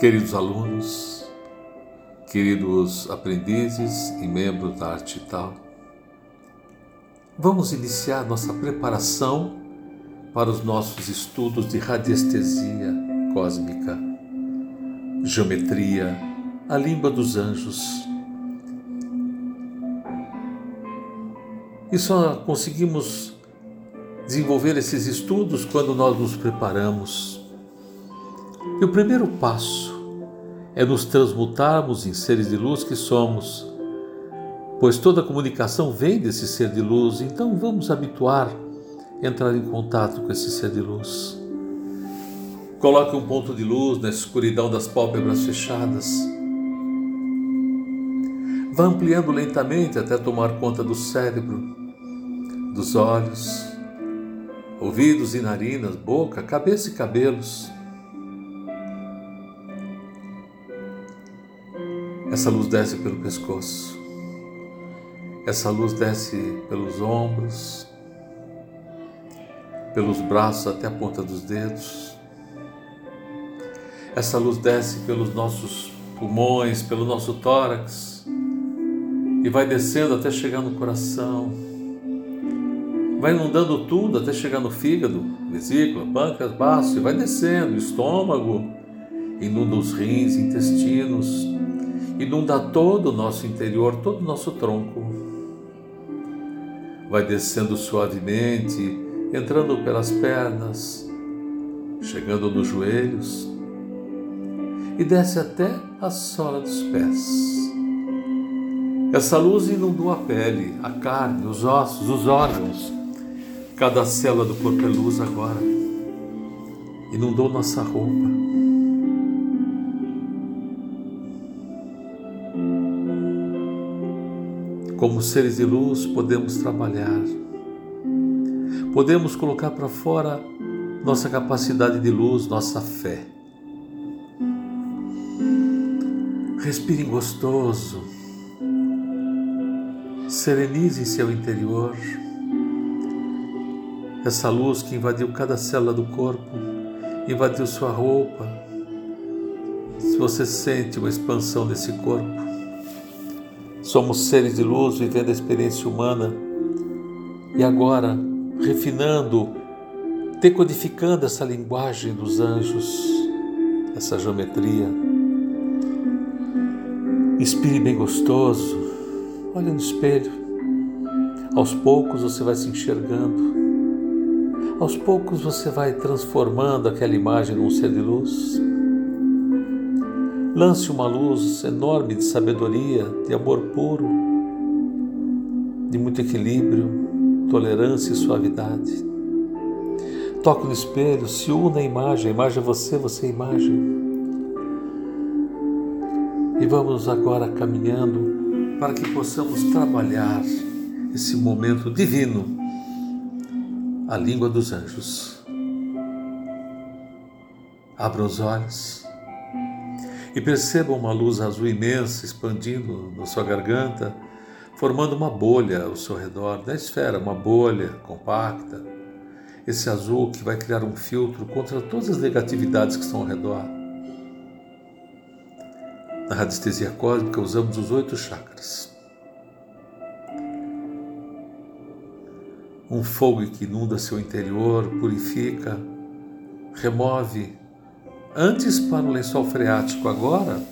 Queridos alunos, queridos aprendizes e membros da Arte Tal, vamos iniciar nossa preparação para os nossos estudos de radiestesia cósmica, geometria, a língua dos anjos. E só conseguimos desenvolver esses estudos quando nós nos preparamos. E o primeiro passo é nos transmutarmos em seres de luz que somos, pois toda comunicação vem desse ser de luz, então vamos habituar entrar em contato com esse ser de luz. Coloque um ponto de luz na escuridão das pálpebras fechadas. Vá ampliando lentamente até tomar conta do cérebro, dos olhos, ouvidos e narinas, boca, cabeça e cabelos. Essa luz desce pelo pescoço. Essa luz desce pelos ombros, pelos braços até a ponta dos dedos. Essa luz desce pelos nossos pulmões, pelo nosso tórax e vai descendo até chegar no coração vai inundando tudo até chegar no fígado, vesícula, pâncreas, baço, e vai descendo, estômago, inunda os rins, intestinos, inunda todo o nosso interior, todo o nosso tronco. Vai descendo suavemente, entrando pelas pernas, chegando nos joelhos e desce até a sola dos pés. Essa luz inundou a pele, a carne, os ossos, os órgãos, Cada célula do corpo é luz agora. Inundou nossa roupa. Como seres de luz, podemos trabalhar. Podemos colocar para fora nossa capacidade de luz, nossa fé. Respirem gostoso. Serenize seu interior essa luz que invadiu cada célula do corpo, invadiu sua roupa. Se você sente uma expansão desse corpo, somos seres de luz vivendo a experiência humana e agora refinando, decodificando essa linguagem dos anjos, essa geometria. Inspire bem gostoso, olha no espelho. Aos poucos você vai se enxergando aos poucos você vai transformando aquela imagem num ser de luz. Lance uma luz enorme de sabedoria, de amor puro, de muito equilíbrio, tolerância e suavidade. Toque no espelho, se una à imagem, a imagem é você, você é a imagem. E vamos agora caminhando para que possamos trabalhar esse momento divino a língua dos anjos. Abra os olhos e perceba uma luz azul imensa expandindo na sua garganta, formando uma bolha ao seu redor, na esfera, uma bolha compacta. Esse azul que vai criar um filtro contra todas as negatividades que estão ao redor. Na radiestesia cósmica usamos os oito chakras. um fogo que inunda seu interior, purifica, remove. Antes para o lençol freático, agora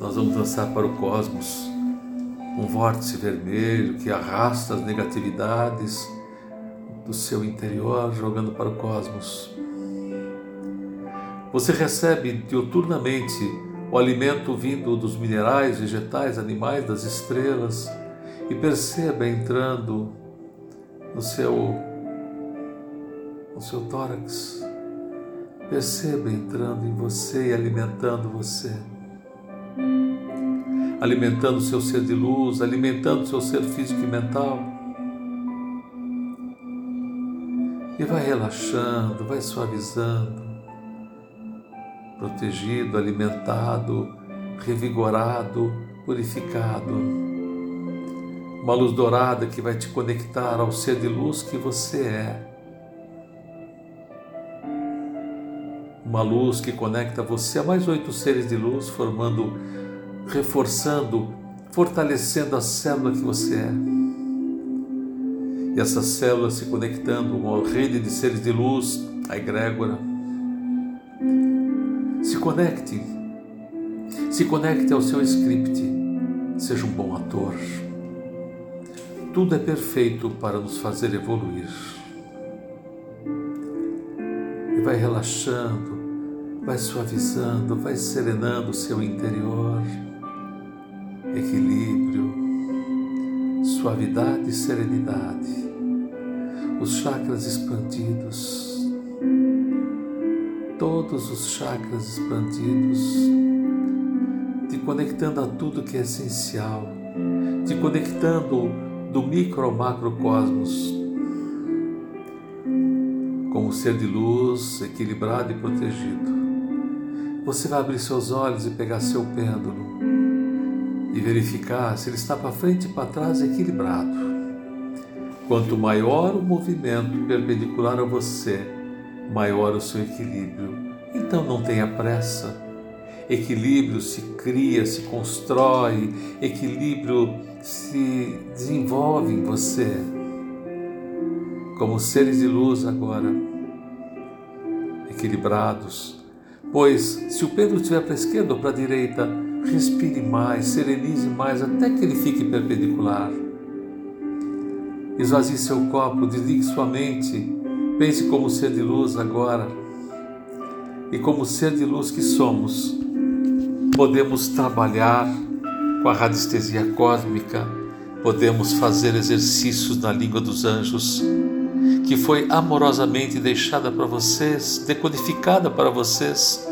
nós vamos dançar para o cosmos, um vórtice vermelho que arrasta as negatividades do seu interior, jogando para o cosmos. Você recebe diuturnamente o alimento vindo dos minerais, vegetais, animais, das estrelas e perceba entrando no seu, no seu tórax. Perceba entrando em você e alimentando você. Alimentando o seu ser de luz, alimentando o seu ser físico e mental. E vai relaxando, vai suavizando, protegido, alimentado, revigorado, purificado uma luz dourada que vai te conectar ao ser de luz que você é. Uma luz que conecta você a mais oito seres de luz, formando, reforçando, fortalecendo a célula que você é. E essas células se conectando com a rede de seres de luz, a egrégora. Se conecte, se conecte ao seu script, seja um bom ator. Tudo é perfeito para nos fazer evoluir vai relaxando, vai suavizando, vai serenando o seu interior. Equilíbrio, suavidade e serenidade. Os chakras expandidos, todos os chakras expandidos, te conectando a tudo que é essencial, te conectando do micro ao macrocosmos como ser de luz, equilibrado e protegido. Você vai abrir seus olhos e pegar seu pêndulo e verificar se ele está para frente e para trás equilibrado. Quanto maior o movimento perpendicular a você, maior o seu equilíbrio. Então não tenha pressa. Equilíbrio se cria, se constrói, equilíbrio se desenvolve em você como seres de luz agora, equilibrados. Pois, se o Pedro estiver para a esquerda ou para a direita, respire mais, serenize mais, até que ele fique perpendicular. Esvazie seu copo, desligue sua mente, pense como ser de luz agora. E como ser de luz que somos, podemos trabalhar com a radiestesia cósmica, podemos fazer exercícios na língua dos anjos, que foi amorosamente deixada para vocês, decodificada para vocês.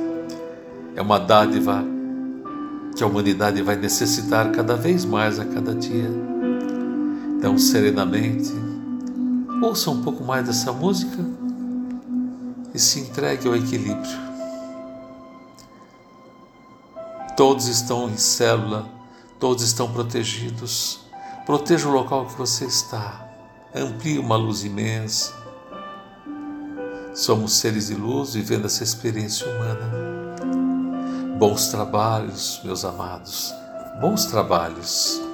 É uma dádiva que a humanidade vai necessitar cada vez mais a cada dia. Então, serenamente, ouça um pouco mais dessa música e se entregue ao equilíbrio. Todos estão em célula, todos estão protegidos. Proteja o local que você está amplie uma luz imensa. Somos seres de luz vivendo essa experiência humana. Bons trabalhos, meus amados, bons trabalhos.